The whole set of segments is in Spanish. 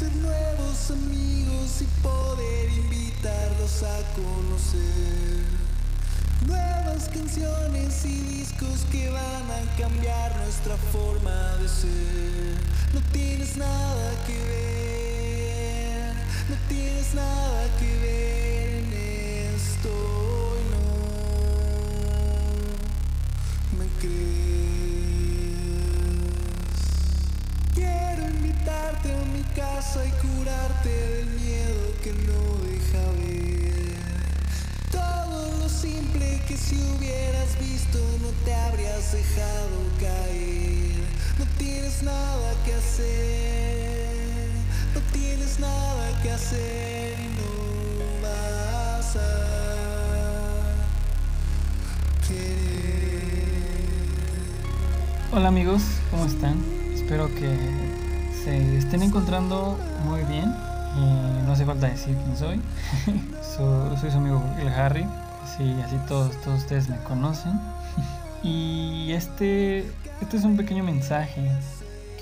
hacer nuevos amigos y poder invitarlos a conocer nuevas canciones y discos que van a cambiar nuestra forma de ser. No tienes nada que ver, no tienes nada que ver simple que si hubieras visto no te habrías dejado caer. No tienes nada que hacer, no tienes nada que hacer y no vas a querer. Hola amigos, ¿cómo están? Espero que se estén encontrando muy bien. Y no hace falta decir quién soy. So- soy su amigo el Harry. Sí, así todos, todos ustedes me conocen. Y este, este es un pequeño mensaje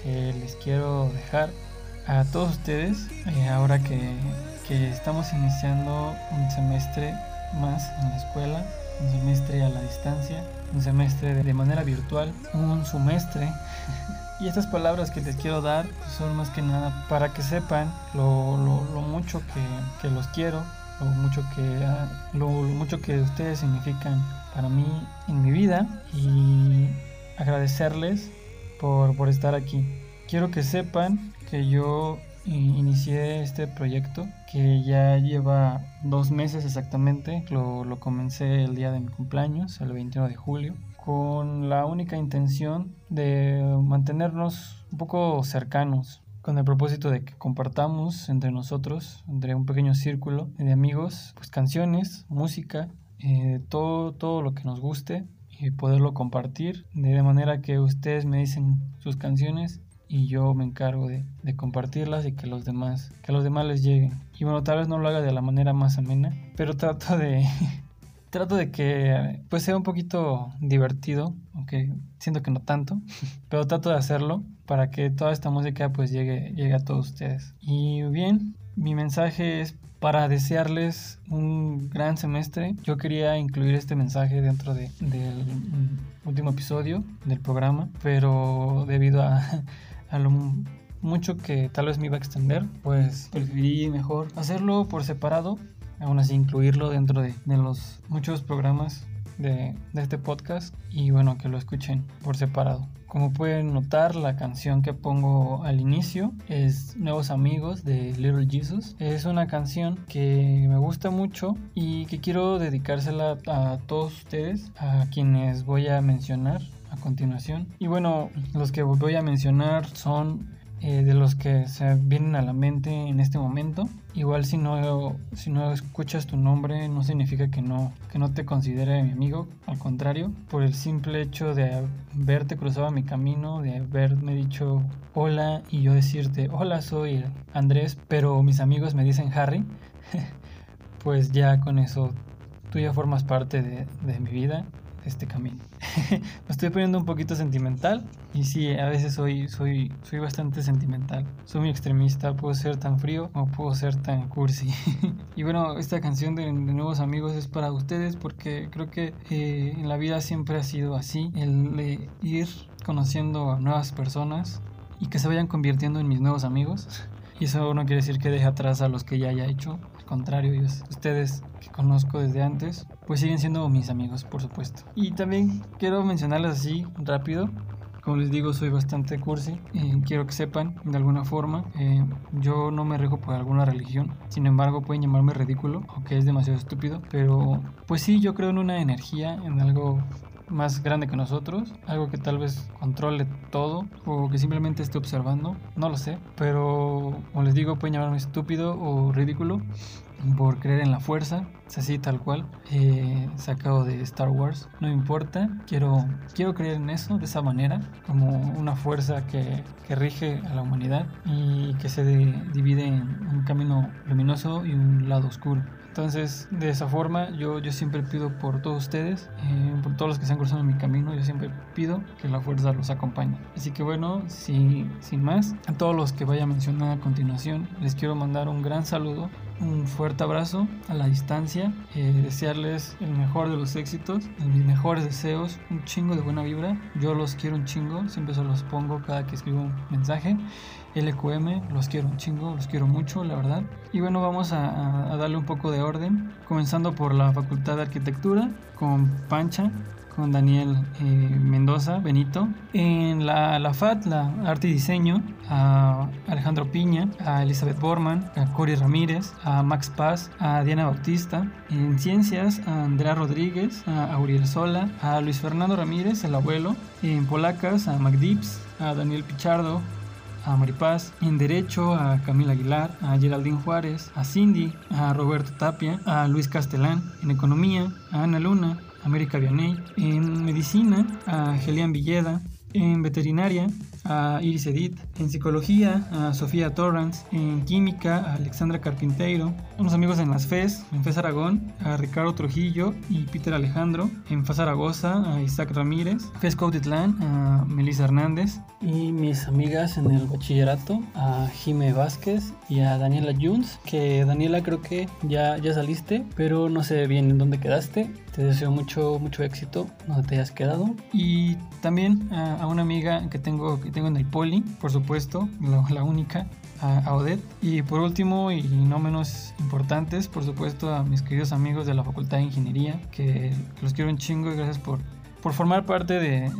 que les quiero dejar a todos ustedes eh, ahora que, que estamos iniciando un semestre más en la escuela, un semestre a la distancia, un semestre de- manera virtual, un semestre y estas palabras que les quiero dar pues, son más que nada para que sepan lo, lo- lo mucho que, que los quiero, lo mucho que, ah, lo, lo mucho que ustedes significan para mí en mi vida y agradecerles por, por estar aquí. Quiero que sepan que yo inicié este proyecto que ya lleva dos meses exactamente. Lo, lo comencé el día de mi cumpleaños, el 21 de julio, con la única intención de mantenernos un poco cercanos, con el propósito de que compartamos entre nosotros, entre un pequeño círculo de amigos, pues canciones, música, eh, todo, todo lo que nos guste y poderlo compartir de manera que ustedes me dicen sus canciones y yo me encargo de, de compartirlas y que los demás que a los demás les lleguen. Y bueno tal vez no lo haga de la manera más amena pero trato de trato de que pues sea un poquito divertido aunque siento que no tanto pero trato de hacerlo para que toda esta música pues llegue llegue a todos ustedes y bien mi mensaje es para desearles un gran semestre. Yo quería incluir este mensaje dentro de, del último episodio del programa, pero debido a, a lo mu- mucho que tal vez me iba a extender, pues preferí mejor hacerlo por separado, aún así incluirlo dentro de, de los muchos programas de, de este podcast y bueno, que lo escuchen por separado. Como pueden notar, la canción que pongo al inicio es Nuevos Amigos de Little Jesus. Es una canción que me gusta mucho y que quiero dedicársela a todos ustedes, a quienes voy a mencionar a continuación. Y bueno, los que voy a mencionar son eh, de los que se vienen a la mente en este momento. Igual si no, si no escuchas tu nombre no significa que no, que no te considere mi amigo, al contrario, por el simple hecho de haberte cruzado mi camino, de haberme dicho hola y yo decirte hola soy Andrés, pero mis amigos me dicen Harry, pues ya con eso tú ya formas parte de, de mi vida, este camino. Me estoy poniendo un poquito sentimental y sí, a veces soy, soy, soy bastante sentimental. Soy muy extremista, puedo ser tan frío o puedo ser tan cursi. y bueno, esta canción de, de Nuevos Amigos es para ustedes porque creo que eh, en la vida siempre ha sido así, el de ir conociendo a nuevas personas y que se vayan convirtiendo en mis nuevos amigos. Y eso no quiere decir que deje atrás a los que ya haya hecho. Contrario, ellos, ustedes que conozco desde antes, pues siguen siendo mis amigos, por supuesto. Y también quiero mencionarles así rápido. Como les digo, soy bastante cursi. y quiero que sepan, de alguna forma, eh, yo no me rijo por alguna religión. Sin embargo, pueden llamarme ridículo, aunque es demasiado estúpido. Pero, pues sí, yo creo en una energía, en algo más grande que nosotros, algo que tal vez controle todo o que simplemente esté observando, no lo sé, pero como les digo pueden llamarme estúpido o ridículo, por creer en la fuerza, así tal cual, eh, sacado de Star Wars, no importa, quiero, quiero creer en eso de esa manera, como una fuerza que, que rige a la humanidad y que se divide en un camino luminoso y un lado oscuro. Entonces, de esa forma, yo, yo siempre pido por todos ustedes, eh, por todos los que se han cruzado mi camino, yo siempre pido que la fuerza los acompañe. Así que bueno, sin más, a todos los que vaya a mencionar a continuación, les quiero mandar un gran saludo un fuerte abrazo a la distancia, eh, desearles el mejor de los éxitos, mis mejores deseos, un chingo de buena vibra. Yo los quiero un chingo, siempre se los pongo cada que escribo un mensaje. LQM, los quiero un chingo, los quiero mucho, la verdad. Y bueno, vamos a, darle un poco de orden, comenzando por la Facultad de Arquitectura con Pancha, con Daniel eh, Mendoza Benito. En la, la, FAT, la Arte y Diseño, a Alejandro Piña, a Elizabeth Borman, a Cory Ramírez, a Max Paz, a Diana Bautista. En Ciencias, a Andrea Rodríguez, a Auriel Sola, a Luis Fernando Ramírez, el abuelo. En Polacas, a MacDips, a Daniel Pichardo, a Maripaz, en Derecho a Camila Aguilar, a Geraldine Juárez, a Cindy, a Roberto Tapia, a Luis Castellán, en Economía, a Ana Luna, América Vianey, en Medicina, a Gelian Villeda, en Veterinaria, a Iris Edith, en psicología a Sofía Torrance, en química a Alexandra Carpinteiro, unos amigos en las FES, en FES Aragón, a Ricardo Trujillo y Peter Alejandro, en FES Zaragoza a Isaac Ramírez, FES Cautitlán a Melissa Hernández y mis amigas en el bachillerato a Jime Vázquez y a Daniela Junz, que Daniela creo que ya, ya saliste, pero no sé bien en dónde quedaste. Te deseo mucho, mucho éxito donde te hayas quedado. Y también a, una amiga que tengo, que tengo en el poli, por supuesto, la, única, a, Odette. Y por último, y no menos importantes, por supuesto, a mis queridos amigos de la Facultad de Ingeniería, que los quiero un chingo y gracias por por formar parte de,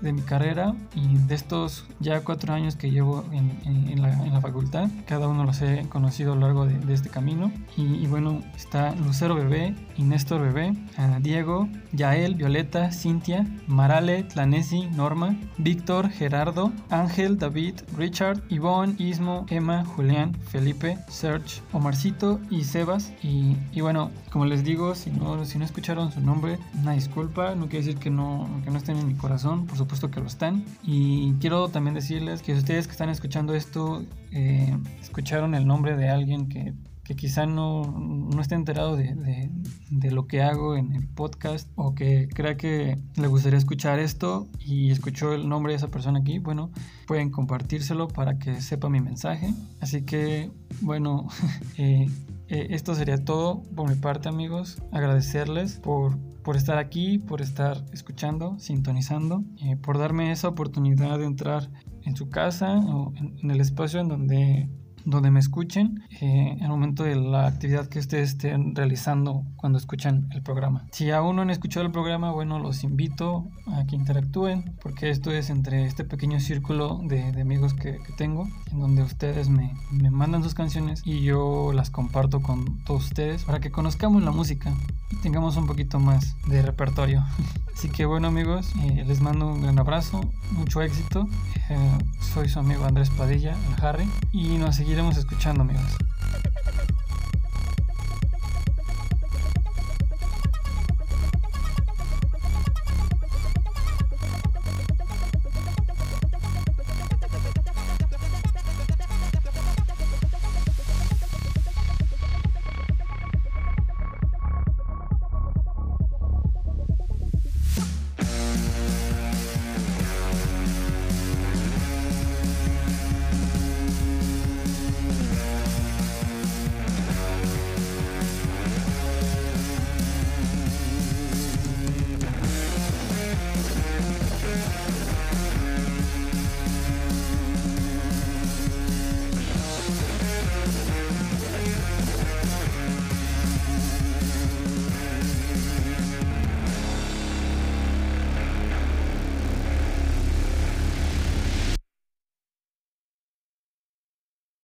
de, mi carrera y de estos ya cuatro años que llevo en, en, la, en la, facultad. Cada uno los he conocido a lo largo de, este camino. Y, bueno, está Lucero Bebé y Néstor Bebé, Diego, Yael, Violeta, Cintia, Marale, Tlanesi, Norma, Víctor, Gerardo, Ángel, David, Richard, Ivonne, Ismo, Emma, Julián, Felipe, Serge, Omarcito y Sebas. Y, y bueno, como les digo, si no, si no escucharon su nombre, una disculpa, no quiere decir que no, que no estén en mi corazón, por supuesto que lo están. Y quiero también decirles que ustedes que están escuchando esto, eh, escucharon el nombre de alguien que, que quizá no, no esté enterado de, de, lo que hago en el podcast o que crea que le gustaría escuchar esto y escuchó el nombre de esa persona aquí, bueno, pueden compartírselo para que sepa mi mensaje. Así que, bueno, eh, eh, esto sería todo por mi parte amigos. Agradecerles por, por estar aquí, por estar escuchando, sintonizando, eh, por darme esa oportunidad de entrar en su casa o en el espacio en donde donde me escuchen eh, en el momento de la actividad que ustedes estén realizando cuando escuchan el programa. Si aún no han escuchado el programa, bueno, los invito a que interactúen porque esto es entre este pequeño círculo de, amigos que, tengo en donde ustedes me, me, mandan sus canciones y yo las comparto con todos ustedes para que conozcamos la música tengamos un poquito más de repertorio. Así que bueno amigos, eh, les mando un gran abrazo, mucho éxito. Eh, soy su amigo Andrés Padilla, el Harry, y nos seguimos iremos escuchando, amigos.